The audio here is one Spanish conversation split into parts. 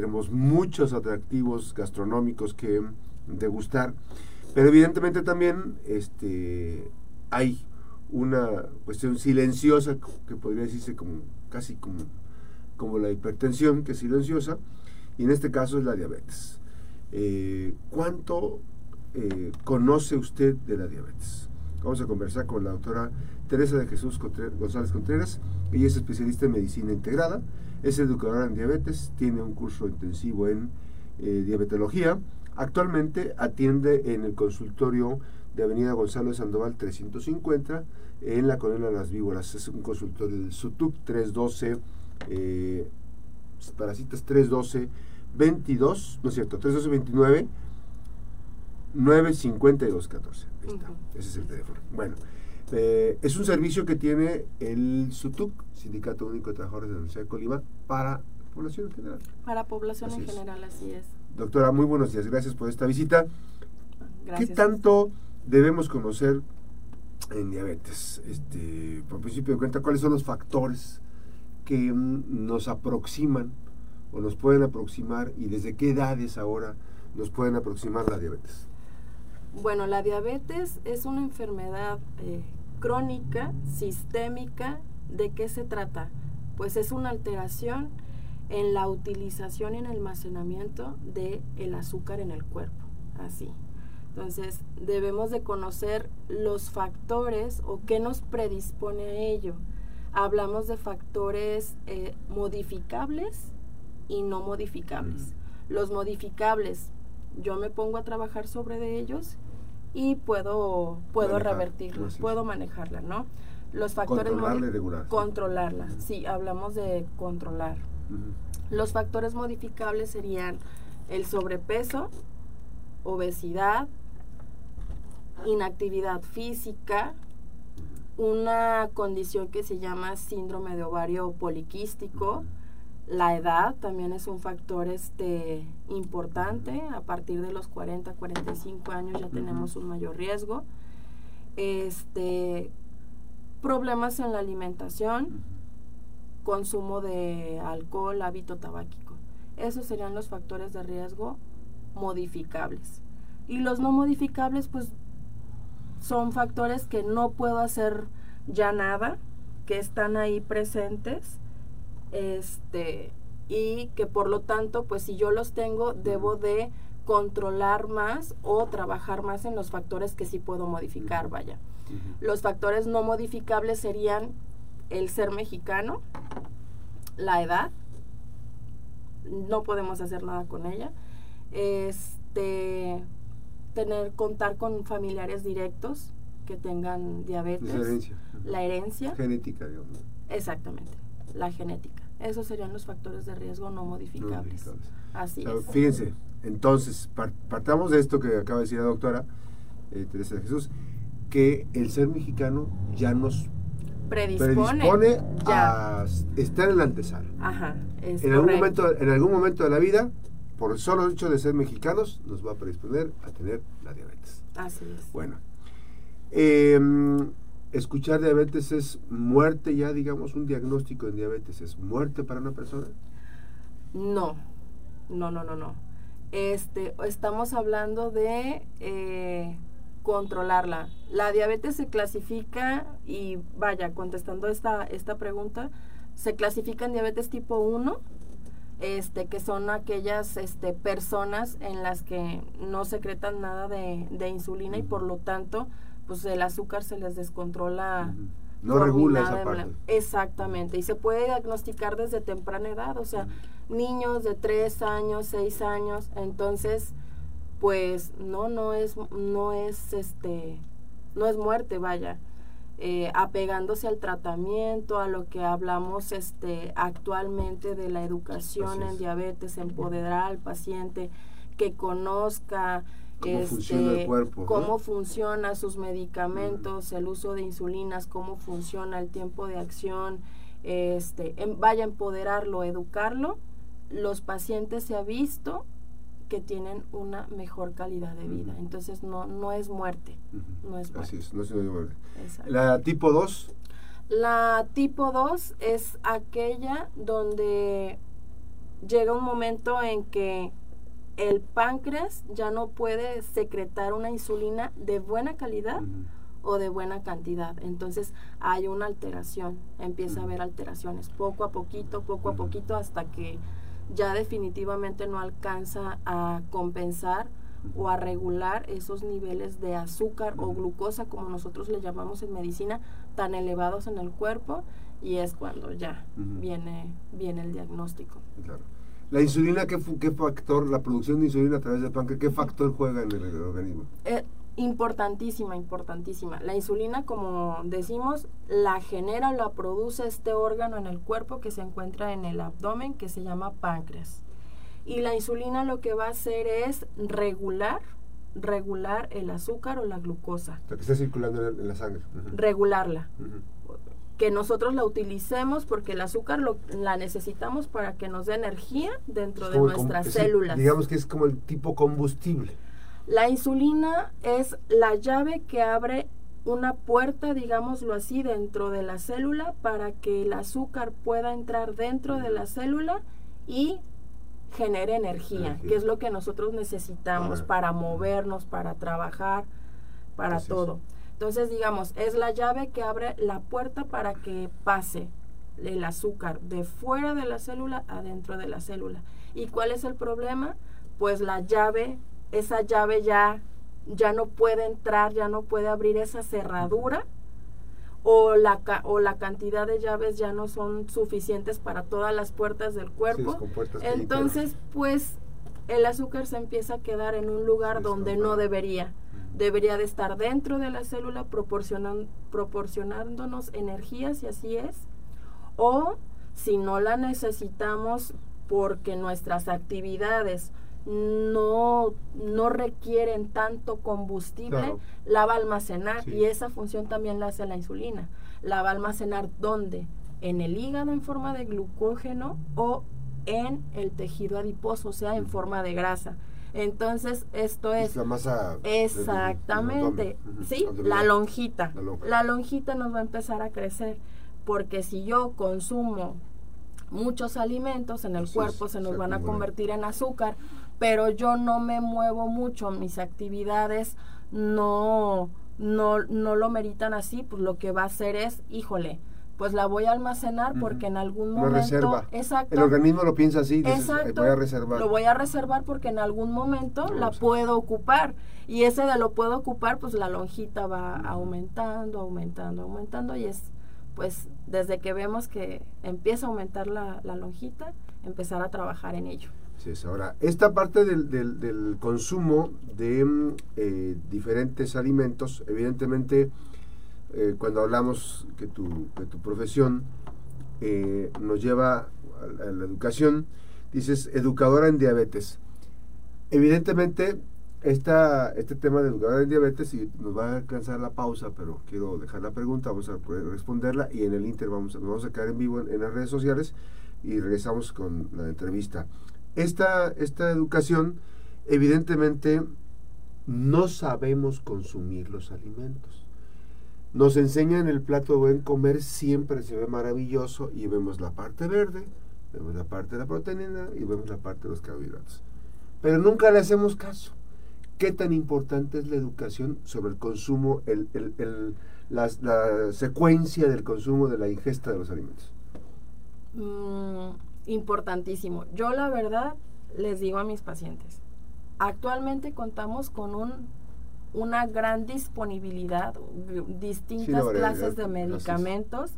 tendremos muchos atractivos gastronómicos que degustar, pero evidentemente también este, hay una cuestión silenciosa que podría decirse como casi como, como la hipertensión, que es silenciosa, y en este caso es la diabetes. Eh, ¿Cuánto eh, conoce usted de la diabetes? Vamos a conversar con la doctora Teresa de Jesús González Contreras. Ella es especialista en medicina integrada, es educadora en diabetes, tiene un curso intensivo en eh, diabetología. Actualmente atiende en el consultorio de Avenida Gonzalo de Sandoval 350 en la colonia Las Víboras. Es un consultorio del SUTUC 312, eh, para citas 312 22, no es cierto, 312 29 952 14. Ahí está, ese es el teléfono. Bueno, eh, es un servicio que tiene el SUTUC, Sindicato Único de Trabajadores de la Universidad de Colima, para población en general. Para población en general, así es. Doctora, muy buenos días, gracias por esta visita. ¿Qué tanto debemos conocer en diabetes? Este, por principio de cuenta, ¿cuáles son los factores que mm, nos aproximan o nos pueden aproximar y desde qué edades ahora nos pueden aproximar la diabetes? Bueno, la diabetes es una enfermedad eh, crónica, sistémica. ¿De qué se trata? Pues es una alteración en la utilización y en el almacenamiento del el azúcar en el cuerpo. Así. Entonces, debemos de conocer los factores o qué nos predispone a ello. Hablamos de factores eh, modificables y no modificables. Los modificables, yo me pongo a trabajar sobre de ellos y puedo, puedo revertirlos, puedo manejarla, ¿no? Los factores controlarla y regular. Controlarla, sí, hablamos de controlar. Los factores modificables serían el sobrepeso, obesidad, inactividad física, una condición que se llama síndrome de ovario poliquístico, la edad también es un factor este, importante. A partir de los 40, 45 años ya tenemos un mayor riesgo. Este, problemas en la alimentación, consumo de alcohol, hábito tabáquico. Esos serían los factores de riesgo modificables. Y los no modificables, pues, son factores que no puedo hacer ya nada, que están ahí presentes este, y que por lo tanto, pues si yo los tengo, debo de controlar más o trabajar más en los factores que sí puedo modificar, vaya. Los factores no modificables serían el ser mexicano, la edad, no podemos hacer nada con ella, este, tener, contar con familiares directos que tengan diabetes, la herencia, la herencia, genética, digamos. Exactamente la genética. Esos serían los factores de riesgo no modificables. Así es. Fíjense, entonces, partamos de esto que acaba de decir la doctora eh, Teresa de Jesús, que el ser mexicano ya nos predispone, a estar en la antesala. Ajá, en, algún momento, en algún momento de la vida, por el solo hecho de ser mexicanos, nos va a predisponer a tener la diabetes. Así es. Bueno, eh, escuchar diabetes es muerte ya, digamos, un diagnóstico de diabetes es muerte para una persona? No, no, no, no, no. Este, estamos hablando de eh, controlarla. La diabetes se clasifica, y vaya, contestando esta, esta pregunta, se clasifica en diabetes tipo 1, este, que son aquellas este, personas en las que no secretan nada de, de insulina y por lo tanto pues el azúcar se les descontrola. No regula esa parte. Exactamente, y se puede diagnosticar desde temprana edad, o sea, niños de 3 años, 6 años, entonces, pues no, no es, no es, este, no es muerte, vaya. Eh, apegándose al tratamiento, a lo que hablamos este, actualmente de la educación en diabetes, empoderar al paciente, que conozca cómo este, funciona el cuerpo. Cómo funciona sus medicamentos, el uso de insulinas, cómo funciona el tiempo de acción, este, vaya a empoderarlo, educarlo. Los pacientes se ha visto que tienen una mejor calidad de vida. Entonces no, no es muerte. No es muerte. Así es, no es muerte. La tipo 2. La tipo 2 es aquella donde llega un momento en que el páncreas ya no puede secretar una insulina de buena calidad o de buena cantidad. Entonces hay una alteración, empieza a haber alteraciones poco a poquito, poco a poquito, hasta que ya definitivamente no alcanza a compensar o a regular esos niveles de azúcar o glucosa, como nosotros le llamamos en medicina, tan elevados en el cuerpo y es cuando ya viene, viene el diagnóstico. La insulina, ¿qué, ¿qué, factor, la producción de insulina a través del páncreas, qué factor juega en el, organismo? Eh, importantísima, importantísima. La insulina, como decimos, la genera o la produce este órgano en el cuerpo que se encuentra en el abdomen, que se llama páncreas. Y la insulina lo que va a hacer es regular, regular el azúcar o la glucosa. que está circulando en la sangre. Regularla. Que nosotros la utilicemos porque el azúcar lo, la necesitamos para que nos dé energía dentro de nuestras células. digamos que es como el tipo combustible. La insulina es la llave que abre una puerta, digámoslo así, dentro de la célula para que el azúcar pueda entrar dentro de la célula y genere energía, que es lo que nosotros necesitamos para movernos, para trabajar, para todo. Entonces, digamos, es la llave que abre la puerta para que pase el azúcar de fuera de la célula adentro de la célula. ¿Y cuál es el problema? Pues la llave, esa llave ya, ya no puede entrar, ya no puede abrir esa cerradura o la, o la cantidad de llaves ya no son suficientes para todas las puertas del cuerpo. Entonces, pues el azúcar se empieza a quedar en un lugar donde no debería. Debería de estar dentro de la célula proporcionándonos energías y así es. O si no la necesitamos porque nuestras actividades no, no requieren tanto combustible, la va a almacenar y esa función también la hace la insulina. La va a almacenar ¿dónde? En el hígado en forma de glucógeno o en el tejido adiposo, o sea, en forma de grasa. Entonces, esto es... la masa... Exactamente. sí, la lonjita. la lonjita nos va a empezar a crecer. Porque si yo consumo muchos alimentos en el cuerpo, se nos van a convertir en azúcar pero yo no me muevo mucho, mis actividades no, no, no lo meritan así, pues lo que va a hacer es, híjole, pues la voy a almacenar porque en algún momento reserva. exacto. El organismo lo piensa así exacto, voy a reservar lo voy a reservar porque en algún momento la puedo ocupar. Y ese de lo puedo ocupar pues la lonjita va aumentando aumentando aumentando. Y es pues desde que vemos que empieza a aumentar la, la lonjita empezar a trabajar en ello. Ahora, esta parte del, consumo de mm, eh, diferentes alimentos, evidentemente, eh, cuando hablamos que tu, que tu profesión eh, nos lleva a, la educación, dices educadora en diabetes. Evidentemente, esta, este tema de educadora en diabetes, y nos va a alcanzar la pausa, pero quiero dejar la pregunta, vamos a responderla y en el Inter vamos, nos vamos a quedar en vivo en las redes sociales y regresamos con la entrevista esta, esta educación, evidentemente, no sabemos consumir los alimentos. Nos enseñan el plato de buen comer, siempre se ve maravilloso y vemos la parte verde, vemos la parte de la proteína y vemos la parte de los carbohidratos. Pero nunca le hacemos caso. ¿Qué tan importante es la educación sobre el consumo, el, la, secuencia del consumo de la ingesta de los alimentos? Mm, importantísimo. Yo la verdad les digo a mis pacientes, actualmente contamos con un, una gran disponibilidad, distintas clases de medicamentos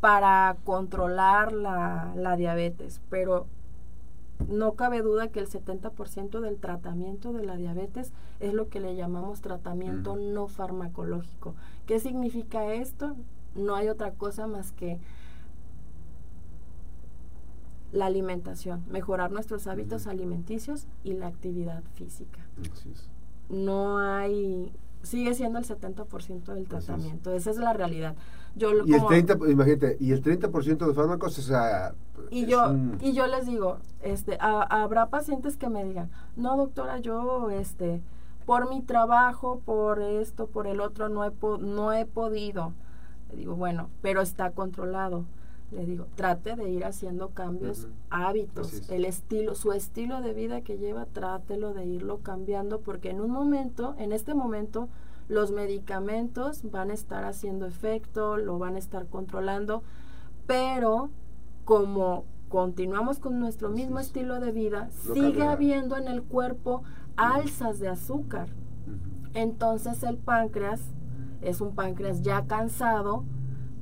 para controlar la, la diabetes, pero no cabe duda que el 70% del tratamiento de la diabetes es lo que le llamamos tratamiento no farmacológico. ¿Qué significa esto? No hay otra cosa más que la alimentación, mejorar nuestros hábitos alimenticios y la actividad física. No hay, sigue siendo el 70% del tratamiento, esa es la realidad. Yo y el 30, imagínate, y el 30% de fármacos, o sea, y yo y yo les digo, este habrá pacientes que me digan, "No, doctora, yo este por mi trabajo, por esto, por el otro no he no he podido." Le digo, "Bueno, pero está controlado." Le digo, trate de ir haciendo cambios, hábitos, el estilo, su estilo de vida que lleva, trátelo de irlo cambiando, porque en un momento, en este momento, los medicamentos van a estar haciendo efecto, lo van a estar controlando, pero como continuamos con nuestro mismo es. estilo de vida, sigue habiendo en el cuerpo alzas de azúcar. Entonces el páncreas es un páncreas ya cansado,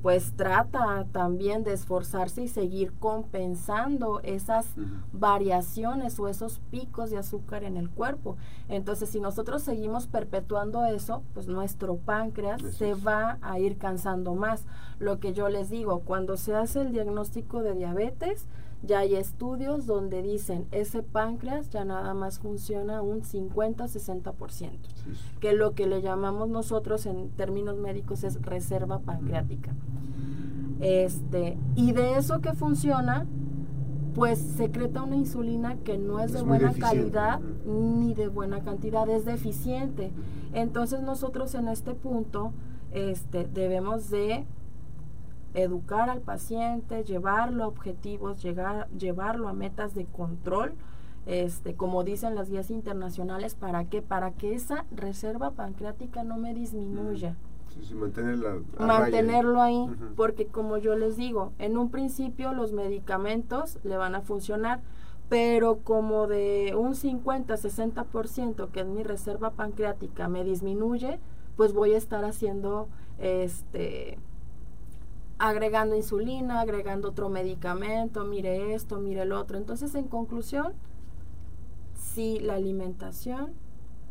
pues trata también de esforzarse y seguir compensando esas variaciones o esos picos de azúcar en el cuerpo. Entonces, si nosotros seguimos perpetuando eso, pues nuestro páncreas se es. va a ir cansando más. Lo que yo les digo, cuando se hace el diagnóstico de diabetes, ya hay estudios donde dicen ese páncreas ya nada más funciona un 50-60%, Sí, sí. que lo que le llamamos nosotros en términos médicos es reserva pancreática. Este, y de eso que funciona, pues secreta una insulina que no es de Es muy buena calidad ni de buena cantidad, es deficiente. Entonces nosotros en este punto este, debemos de educar al paciente, llevarlo a objetivos, llegar, llevarlo a metas de control, este, como dicen las guías internacionales, ¿para qué? Para que esa reserva pancreática no me disminuya. Sí, sí, mantenerla mantenerlo ahí, porque como yo les digo, en un principio los medicamentos le van a funcionar, pero como de un 50-60% que es mi reserva pancreática me disminuye, pues voy a estar haciendo este agregando insulina, agregando otro medicamento, mire esto, mire el otro. Entonces, en conclusión, sí la alimentación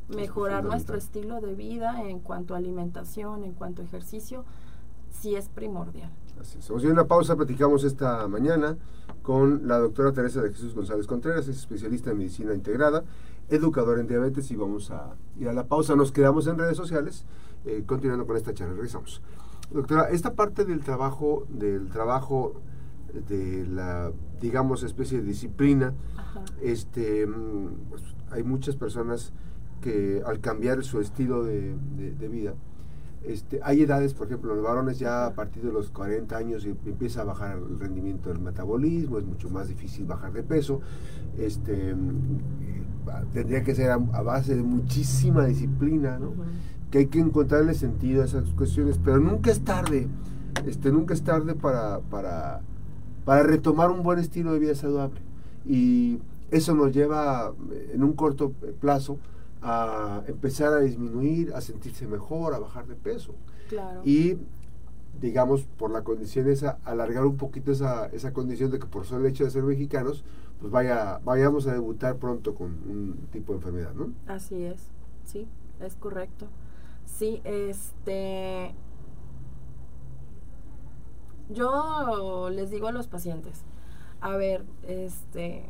mejorar nuestro fundamental. estilo de vida en cuanto a alimentación, en cuanto a ejercicio, sí es primordial. Así es. Vamos a una pausa, platicamos esta mañana con la doctora Teresa de Jesús González Contreras, es especialista en medicina integrada, educadora en diabetes y vamos a ir a la pausa. Nos quedamos en redes sociales, eh, continuando con esta charla. Regresamos. Doctora, esta parte del trabajo, del trabajo de la, digamos, especie de disciplina, Ajá. este, mm, pues, hay muchas personas que al cambiar su estilo de, de- de vida, este, hay edades, por ejemplo, los varones ya a partir de los 40 años em- empieza a bajar el rendimiento del metabolismo, es mucho más difícil bajar de peso, este, mm, eh, tendría que ser a, a base de muchísima disciplina, ¿no? Que hay que encontrarle sentido a esas cuestiones, pero nunca es tarde, este, nunca es tarde para, para, para retomar un buen estilo de vida saludable. Y eso nos lleva eh, en un corto plazo a empezar a disminuir, a sentirse mejor, a bajar de peso. Claro. Y digamos, por la condición esa, alargar un poquito esa, esa condición de que por solo el hecho de ser mexicanos, pues vaya, vayamos a debutar pronto con un tipo de enfermedad, ¿no? Así es, sí, es correcto. Sí, este... Yo les digo a los pacientes, a ver, este,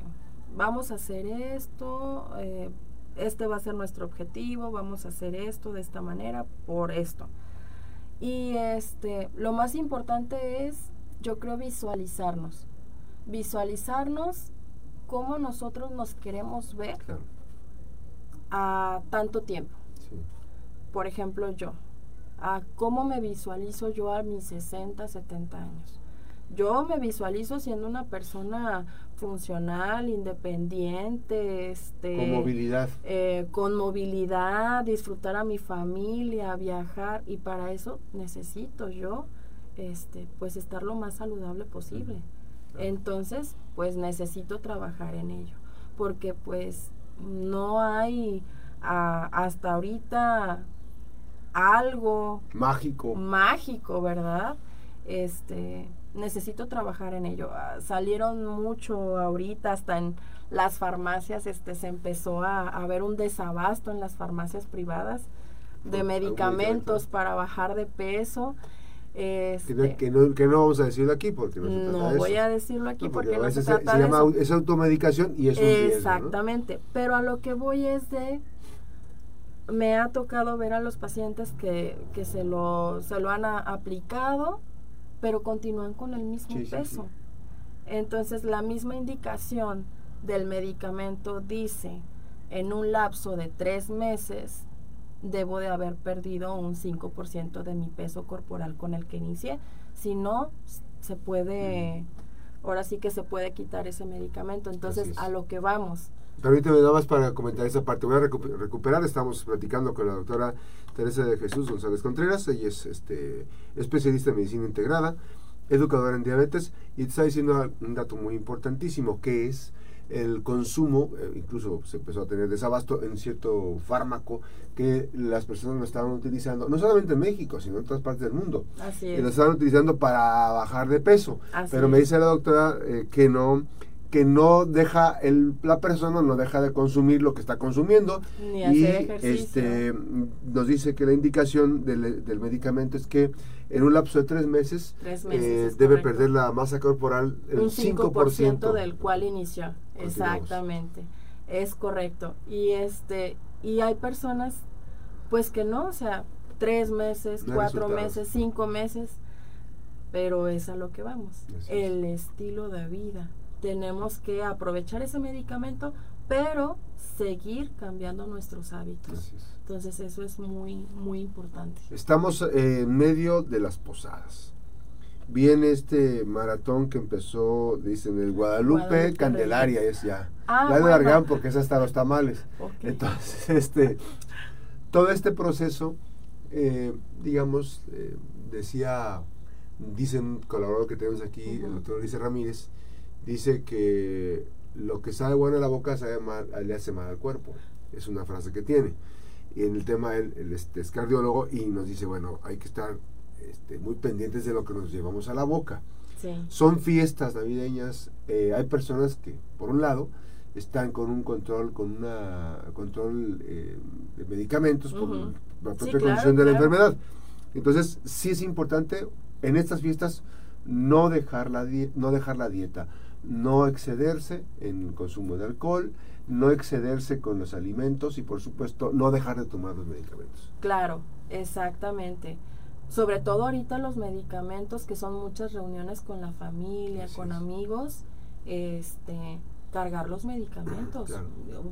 vamos a hacer esto, eh, este va a ser nuestro objetivo, vamos a hacer esto de esta manera, por esto. Y este, lo más importante es, yo creo, visualizarnos. Visualizarnos cómo nosotros nos queremos ver Claro, a tanto tiempo. Por ejemplo, yo. A cómo me visualizo yo a mis 60, 70 años. Yo me visualizo siendo una persona funcional, independiente, este, Con movilidad. eh, con movilidad, disfrutar a mi familia, viajar y para eso necesito yo, este, pues estar lo más saludable posible. Claro. Entonces, pues necesito trabajar en ello, porque pues no hay ah, hasta ahorita algo Mágico. mágico, ¿verdad? Este, necesito trabajar en ello. Ah, salieron mucho ahorita, hasta en las farmacias, este, se empezó a, a ver un desabasto en las farmacias privadas de medicamentos medicamento. para bajar de peso. Que Este, no, que, no, que no vamos a decirlo aquí porque no se trata no de voy a decirlo aquí porque, no se veces trata se, de llama eso. au- es automedicación y es un. Exactamente, pero a lo que voy es de me ha tocado ver a los pacientes que, que se lo se lo han a- aplicado, pero continúan con el mismo Sí, peso. sí. Entonces, la misma indicación del medicamento dice en un lapso de tres meses debo de haber perdido un 5% de mi peso corporal con el que inicié. Si no, se puede, ahora sí que se puede quitar ese medicamento. Entonces, a lo que vamos. Permíteme nada más para comentar esa parte. Voy a recuperar. Estamos platicando con la doctora Teresa de Jesús González Contreras. Ella es este, especialista en medicina integrada, educadora en diabetes y está diciendo un dato muy importantísimo que es el consumo, eh, incluso se empezó a tener desabasto en cierto fármaco que las personas lo estaban utilizando, no solamente en México, sino en otras partes del mundo. Así Y lo estaban utilizando para bajar de peso. Pero me dice la doctora eh, que no que no deja el, la persona no deja de consumir lo que está consumiendo. Ni y hacer este nos dice que la indicación del, del, medicamento es que en un lapso de tres meses, eh, debe perder la masa corporal el un 5%, del cual inició. Exactamente. Es correcto. Y este y hay personas pues que no o sea tres meses cuatro meses cinco meses pero es a lo que vamos. El estilo de vida tenemos que aprovechar ese medicamento, pero seguir cambiando nuestros hábitos. Entonces eso es muy, muy importante. Estamos en medio de las posadas. Viene este maratón que empezó, dicen, el Guadalupe, Candelaria, es ya. Ah, ya largan porque es hasta los tamales. Entonces, este, todo este proceso, eh, digamos, eh, decía, dice un colaborador que tenemos aquí, el doctor Luis Ramírez, dice que lo que sabe bueno en la boca sabe mal, le hace mal al cuerpo. Es una frase que tiene. Y en el tema él, este, es cardiólogo y nos dice, bueno, hay que estar este, muy pendientes de lo que nos llevamos a la boca. Son fiestas navideñas, eh, hay personas que, por un lado, están con un control, con una control eh, de medicamentos por la propia condición de la enfermedad. Entonces, sí es importante en estas fiestas no dejar la, no dejar la dieta no excederse en el consumo de alcohol, no excederse con los alimentos y por supuesto no dejar de tomar los medicamentos. Claro, exactamente. Sobre todo ahorita los medicamentos, que son muchas reuniones con la familia, con amigos, este, cargar los medicamentos.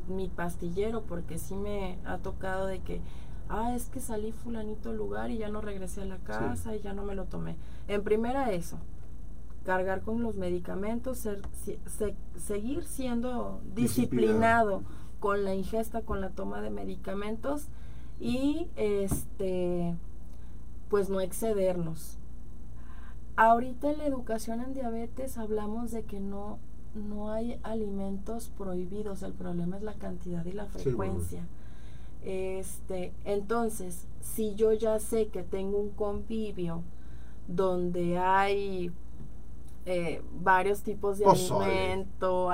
Mi pastillero, porque sí me ha tocado de que, ah, es que salí fulanito lugar y ya no regresé a la casa y ya no me lo tomé. En primera eso, cargar con los medicamentos, ser, seguir siendo disciplinado con la ingesta, con la toma de medicamentos y este pues no excedernos. Ahorita en la educación en diabetes hablamos de que no no hay alimentos prohibidos, el problema es la cantidad y la frecuencia. Este, entonces, si yo ya sé que tengo un convivio donde hay eh, varios tipos de alimento,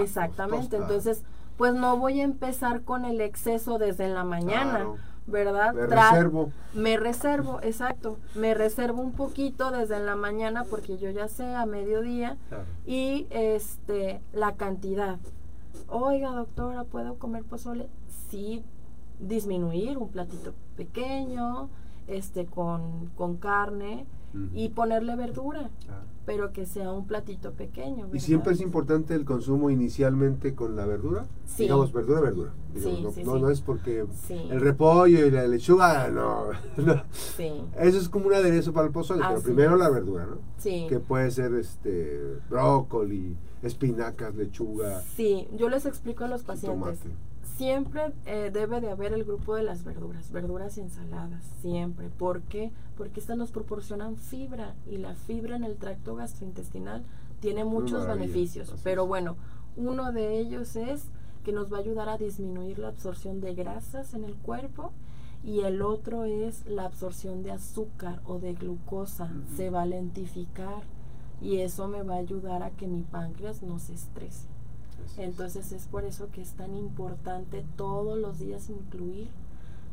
exactamente. Entonces, pues no voy a empezar con el exceso desde la mañana, ¿verdad? Me reservo. Me reservo, exacto. Me reservo un poquito desde la mañana porque yo ya sé a mediodía y este la cantidad. Oiga, doctora, ¿puedo comer pozole? Sí, disminuir un platito pequeño, este con, con carne y ponerle verdura, pero que sea un platito pequeño. ¿Y siempre es importante el consumo inicialmente con la verdura? Sí. Digamos, verdura, verdura. no, no, es porque el repollo y la lechuga, no. Eso es como un aderezo para el pozole, pero primero la verdura, ¿no? Sí. Que puede ser este brócoli, espinacas, lechuga. Sí, yo les explico a los pacientes siempre eh, debe de haber el grupo de las verduras, verduras y ensaladas, siempre. ¿Por qué? Porque estas nos proporcionan fibra y la fibra en el tracto gastrointestinal tiene muchos beneficios. Pero bueno, uno de ellos es que nos va a ayudar a disminuir la absorción de grasas en el cuerpo y el otro es la absorción de azúcar o de glucosa. Se va a lentificar y eso me va a ayudar a que mi páncreas no se estrese. Entonces es por eso que es tan importante todos los días incluir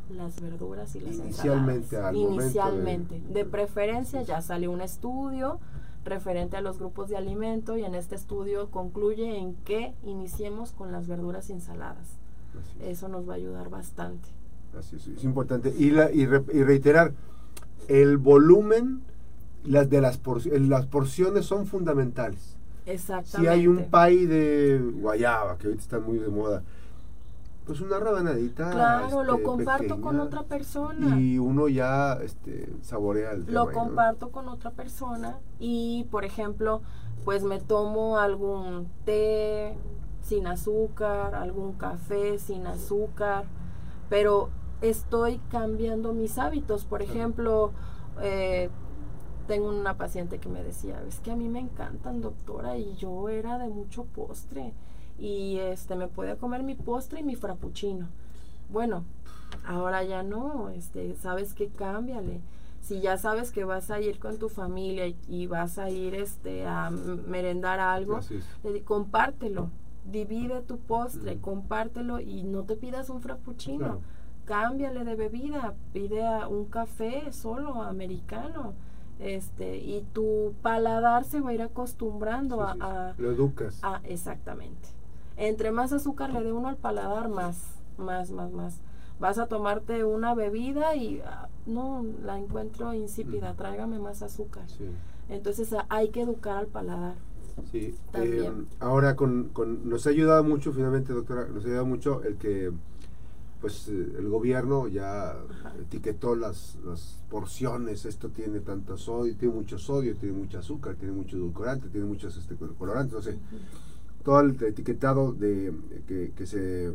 las verduras y las Inicialmente, Inicialmente. De... preferencia ya sale un estudio referente a los grupos de alimento y en este estudio concluye en que iniciemos con las verduras y ensaladas. Eso nos va a ayudar bastante. Así es, es importante. Y, la, y, reiterar, el volumen las de las, las porciones son fundamentales. Exactamente. Si hay un pay de guayaba, que ahorita está muy de moda, pues una rabanadita. Claro, lo este, comparto con otra persona. Y uno ya este, saborea el lo tema, ¿no? comparto con otra persona y por ejemplo pues me tomo algún té sin azúcar algún café sin azúcar pero estoy cambiando mis hábitos por ejemplo eh, tengo una paciente que me decía es que a mí me encantan doctora y yo era de mucho postre y este me podía comer mi postre y mi frappuccino bueno ahora ya no este sabes que cámbiale. Si ya sabes que vas a ir con tu familia y, y vas a ir este a merendar algo compártelo. Divide tu postre Mm. compártelo y no te pidas un frappuccino. Claro. cámbiale de bebida pide a un café solo americano este y tu paladar se va a ir acostumbrando Sí, sí, sí. a, a- Lo educas. Ah, exactamente. Entre más azúcar le dé uno al paladar, más, más, más, más. Vas a tomarte una bebida y ah, no, la encuentro insípida, tráigame más azúcar. Sí. Entonces ah, hay que educar al paladar. Sí, También. eh, ahora con, con- nos ha ayudado mucho finalmente, doctora, nos ha ayudado mucho el que pues eh, el gobierno ya etiquetó las, las porciones, esto tiene tanto sodio, tiene mucho sodio, tiene mucho azúcar, tiene mucho edulcorante, tiene muchos este, colorantes, no sé, todo el etiquetado de que, que se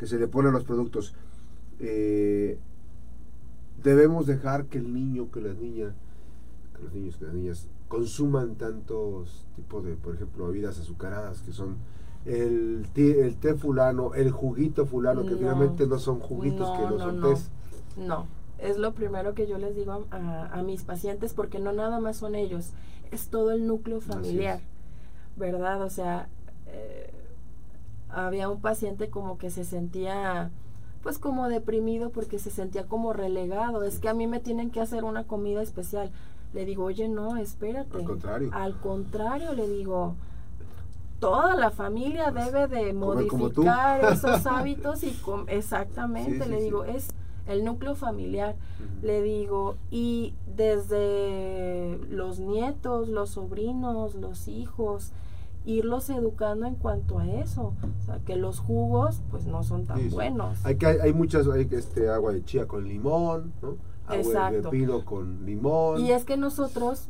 que se le pone a los productos. Eh, debemos dejar que el niño, que la niña, que los niños, que las niñas consuman tantos tipos de, por ejemplo, bebidas azucaradas que son el té, el té fulano, el juguito fulano, que No. finalmente no son juguitos, que No, son no. tés. No, es lo primero que yo les digo a, a mis pacientes porque no nada más son ellos, es todo el núcleo familiar. ¿verdad? O sea, eh, había un paciente como que se sentía pues como deprimido porque se sentía como relegado, es que a mí me tienen que hacer una comida especial. Le digo, oye, no, espérate. Al contrario. Al contrario, le digo, toda la familia Pues, debe de modificar esos hábitos y com- exactamente, Sí, le sí. digo, es el núcleo familiar, le digo, y desde los nietos, los sobrinos, los hijos, irlos educando en cuanto a eso, o sea, que los jugos pues no son tan buenos. Hay, que, hay muchas, hay este, agua de chía con limón, ¿no? Agua de pepino con limón. Y es que nosotros,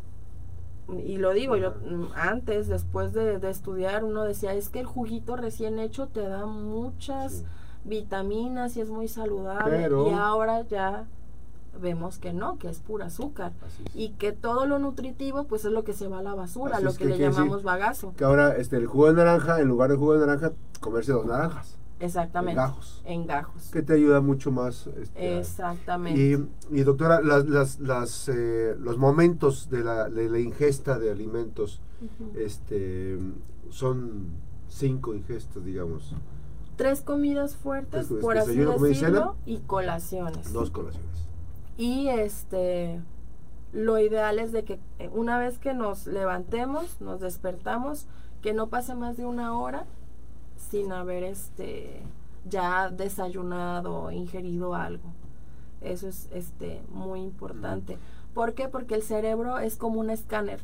y lo digo yo, mm, antes, después de, de estudiar, uno decía, es que el juguito recién hecho te da muchas Sí. vitaminas y es muy saludable. Pero- Y ahora ya vemos que no, que es pura azúcar. Es. Y que todo lo nutritivo, pues es lo que se va a la basura, Así lo es que que le llamamos bagazo. Que ahora este, el jugo de naranja, en lugar de jugo de naranja, comerse dos naranjas. Exactamente. En gajos. En gajos. Que te ayuda mucho más. este, Exactamente. y, y, doctora, las, las, las, eh, los momentos de la, de la ingesta de alimentos este, son cinco ingestas, digamos. Tres comidas fuertes, Tres por así decirlo, y colaciones. Dos colaciones. Y este lo ideal es de que eh, una vez que nos levantemos, nos despertamos, que no pase más de una hora sin haber este ya desayunado o ingerido algo. Eso es este muy importante. ¿Por qué? Porque el cerebro es como un escáner.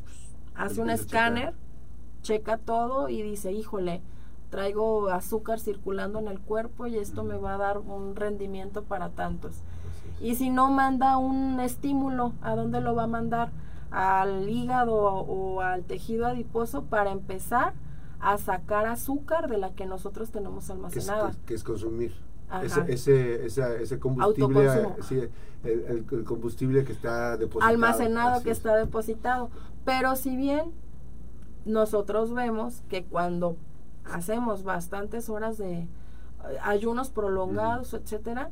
Hace un escáner, checa todo y dice, híjole, traigo azúcar circulando en el cuerpo y esto me va a dar un rendimiento para tantos. Y si no manda un estímulo, ¿a dónde lo va a mandar? Al hígado o al tejido adiposo para empezar a sacar azúcar de la que nosotros tenemos almacenada. que- es consumir. Ese, ese, ese, ese combustible, sí, el, el- el combustible que está depositado. almacenado así que es. está depositado. Pero si bien nosotros vemos que cuando hacemos bastantes horas de eh, ayunos prolongados, etcétera,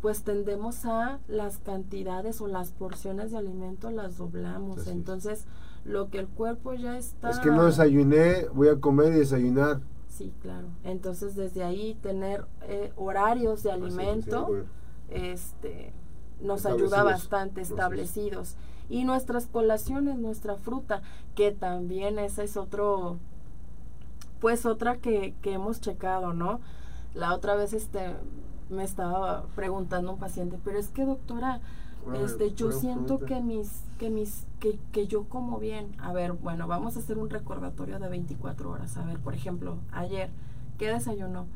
pues tendemos a las cantidades o las porciones de alimento las doblamos. Entonces, lo que el cuerpo ya está Es que no desayuné, voy a comer y desayunar. Sí, claro. Entonces, desde ahí tener eh, horarios de alimento sí, bueno. este nos ayuda bastante establecidos y nuestras colaciones nuestra fruta que también esa es otro pues otra que, que hemos checado no la otra vez este me estaba preguntando un paciente pero es que doctora este yo pura siento fruta. que mis que mis que, que yo como bien a ver bueno vamos a hacer un recordatorio de 24 horas a ver por ejemplo ayer qué desayunó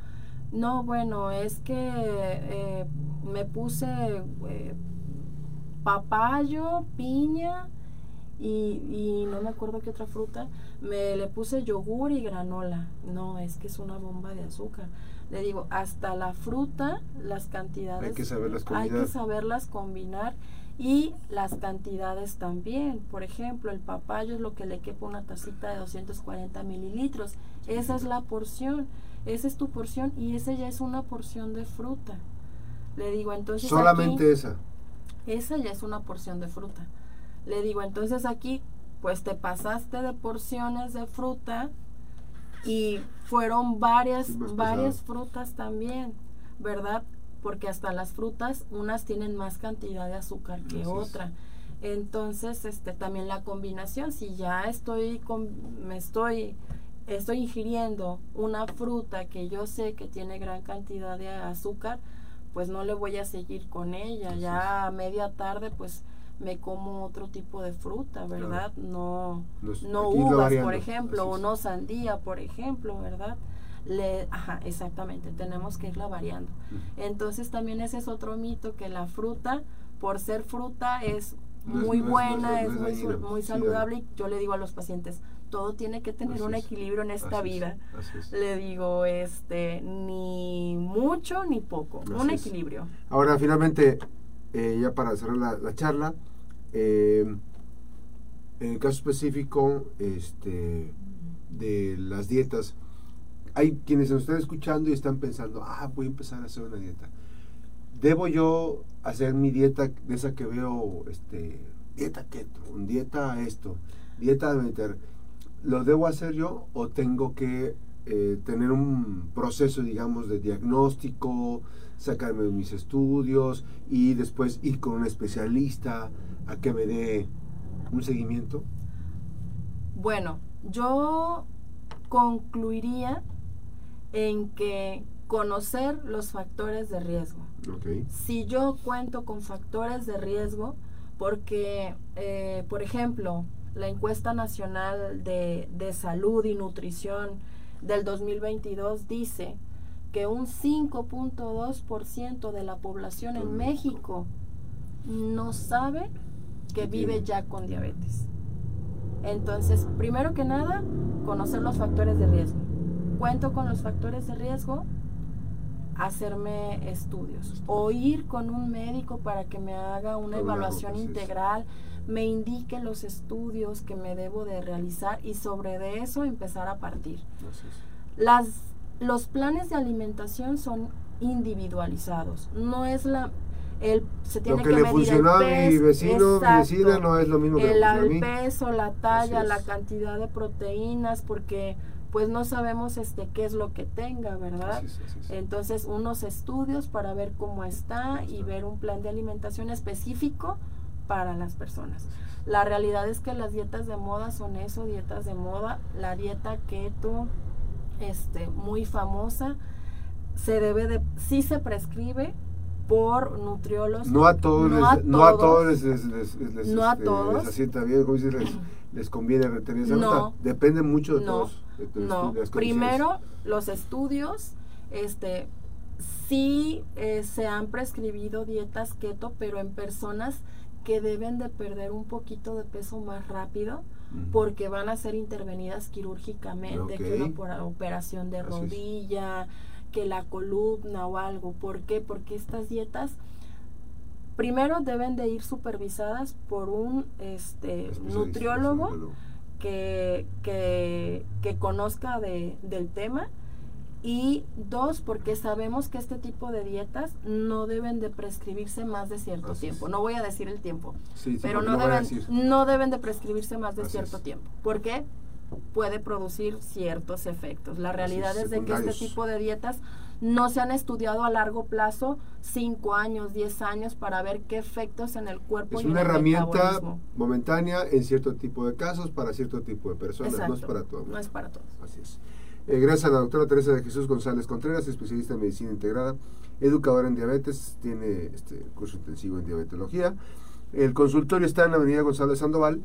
No, bueno, es que eh, me puse eh, papayo, piña y, y, no me acuerdo qué otra fruta. Me le puse yogur y granola. No, es que es una bomba de azúcar. Le digo, hasta la fruta, las cantidades. Hay que saberlas combinar. Hay que saberlas combinar y las cantidades también. Por ejemplo, el papayo es lo que le quepa una tacita de 240 mililitros. Esa es la porción. Esa es tu porción y esa ya es una porción de fruta. Le digo, entonces. Solamente esa. Esa ya es una porción de fruta. Le digo, entonces aquí, pues te pasaste de porciones de fruta y fueron varias, varias frutas también, ¿verdad? Porque hasta las frutas, unas tienen más cantidad de azúcar que otra. Entonces, este, también la combinación, si ya estoy, con, me estoy estoy ingiriendo una fruta que yo sé que tiene gran cantidad de azúcar, pues no le voy a seguir con ella. Ya a media tarde, pues me como otro tipo de fruta, ¿verdad? No, no uvas, por ejemplo, o no sandía, por ejemplo, ¿verdad? Le, ajá, exactamente, tenemos que irla variando. Entonces también ese es otro mito que la fruta, por ser fruta, es muy buena, es, muy, muy saludable y yo le digo a los pacientes, todo tiene que tener un equilibrio en esta vida. Le digo, este, ni mucho ni poco, un equilibrio. Ahora, finalmente, eh, ya para cerrar la, charla, eh, en el caso específico este, de las dietas, hay quienes nos están escuchando y están pensando, ah, voy a empezar a hacer una dieta. ¿Debo yo hacer mi dieta de esa que veo, este, dieta keto, dieta esto, dieta de meter? ¿Lo debo hacer yo o tengo que eh, tener un proceso, digamos, de diagnóstico, sacarme mis estudios y después ir con un especialista a que me dé un seguimiento? Bueno, yo concluiría en que conocer los factores de riesgo. Si yo cuento con factores de riesgo, porque, eh, por ejemplo, la encuesta nacional de, de salud y nutrición del 2022 dice que un 5.2% de la población en México no sabe que vive ya con diabetes. Entonces, primero que nada, conocer los factores de riesgo. Cuento con los factores de riesgo, hacerme estudios o ir con un médico para que me haga una evaluación integral, me indique los estudios que me debo de realizar y sobre de eso empezar a partir. Las, los planes de alimentación son individualizados, no es la el, se tiene lo que, le funcionó a mi vecino, mi vecina no es lo mismo que el, el peso, la talla, la cantidad de proteínas, porque pues no sabemos este qué es lo que tenga, ¿verdad? Entonces, unos estudios para ver cómo está y ver un plan de alimentación específico para las personas. La realidad es que las dietas de moda son eso, dietas de moda. La dieta keto, este, muy famosa, se debe de, sí se prescribe por nutriólogos. No a todos, no, les, no todos les, les, les, no a todos. asienta bien, como dices, les, conviene retener esa no, Depende mucho de todos no, primero los estudios, este, sí eh, se han prescribido dietas keto, pero en personas que deben de perder un poquito de peso más rápido porque van a ser intervenidas quirúrgicamente, que una operación de rodilla, que la columna o algo. ¿Por qué? Porque estas dietas primero deben de ir supervisadas por un este nutriólogo que, que, que conozca de, del tema y dos, porque sabemos que este tipo de dietas no deben de prescribirse más de cierto tiempo. No voy a decir el tiempo, pero no, deben, no deben de prescribirse más de cierto tiempo. ¿Por qué? Puede producir ciertos efectos. La realidad es de que este tipo de dietas no se han estudiado a largo plazo, 5 años, 10 años, para ver qué efectos en el cuerpo. Es una herramienta momentánea en cierto tipo de casos, para cierto tipo de personas, no es para todos. No es para todos. Así es. Eh, gracias a la doctora Teresa de Jesús González Contreras, especialista en medicina integrada, educadora en diabetes, tiene este curso intensivo en diabetología. El consultorio está en la avenida Gonzalo de Sandoval,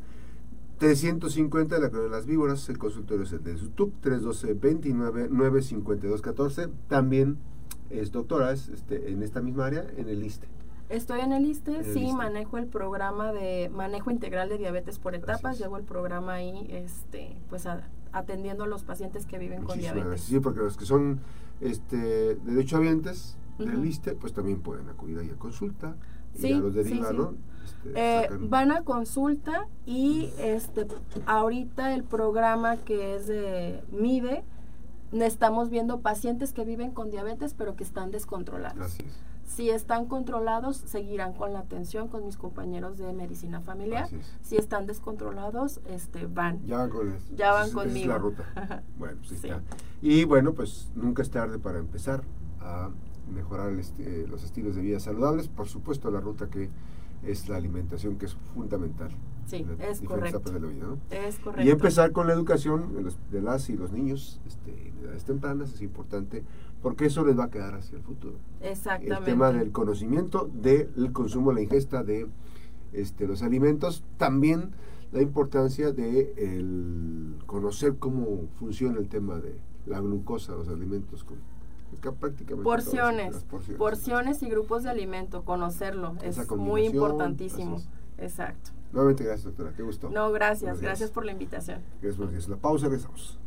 350 de la de las Víboras, el consultorio es el de SUTUC, 312-29-952-14. También es doctora es, este, en esta misma área, en el ISTE. Estoy en el ISTE, En el sí, manejo el programa de manejo integral de diabetes por etapas, llevo el programa ahí, este, pues a- atendiendo a los pacientes que viven con diabetes. gracias. Sí, porque los que son este, derechohabientes del Ujú. ISTE, pues también pueden acudir ahí a consulta y Sí, ya los sí, deriva, sí. ¿no? Este, Eh, van a consulta y este ahorita el programa que es de MIDE estamos viendo pacientes que viven con diabetes pero que están descontrolados. Es. Si están controlados, seguirán con la atención con mis compañeros de medicina familiar. Es. Si están descontrolados, este van. Ya van con Ya van esa es- conmigo. Es la ruta. Bueno, pues ahí Sí. está. Y bueno, pues nunca es tarde para empezar a mejorar eh, los estilos de vida saludables. Por supuesto, la ruta que es la alimentación, que es fundamental. Sí, es correcto. etapas de la vida, ¿no? Es correcto. Y empezar con la educación de, los- de las y los niños este, en edades tempranas es importante porque eso les va a quedar hacia el futuro. Exactamente. El tema del conocimiento del consumo, la ingesta de este, los alimentos, también la importancia de el conocer cómo funciona el tema de la glucosa, los alimentos, prácticamente porciones, las porciones. porciones y grupos de alimento, conocerlo Esa es muy importantísimo. Exacto. Nuevamente gracias, doctora. Qué gusto. No, gracias, gracias por la invitación. Gracias, días. La pausa, regresamos.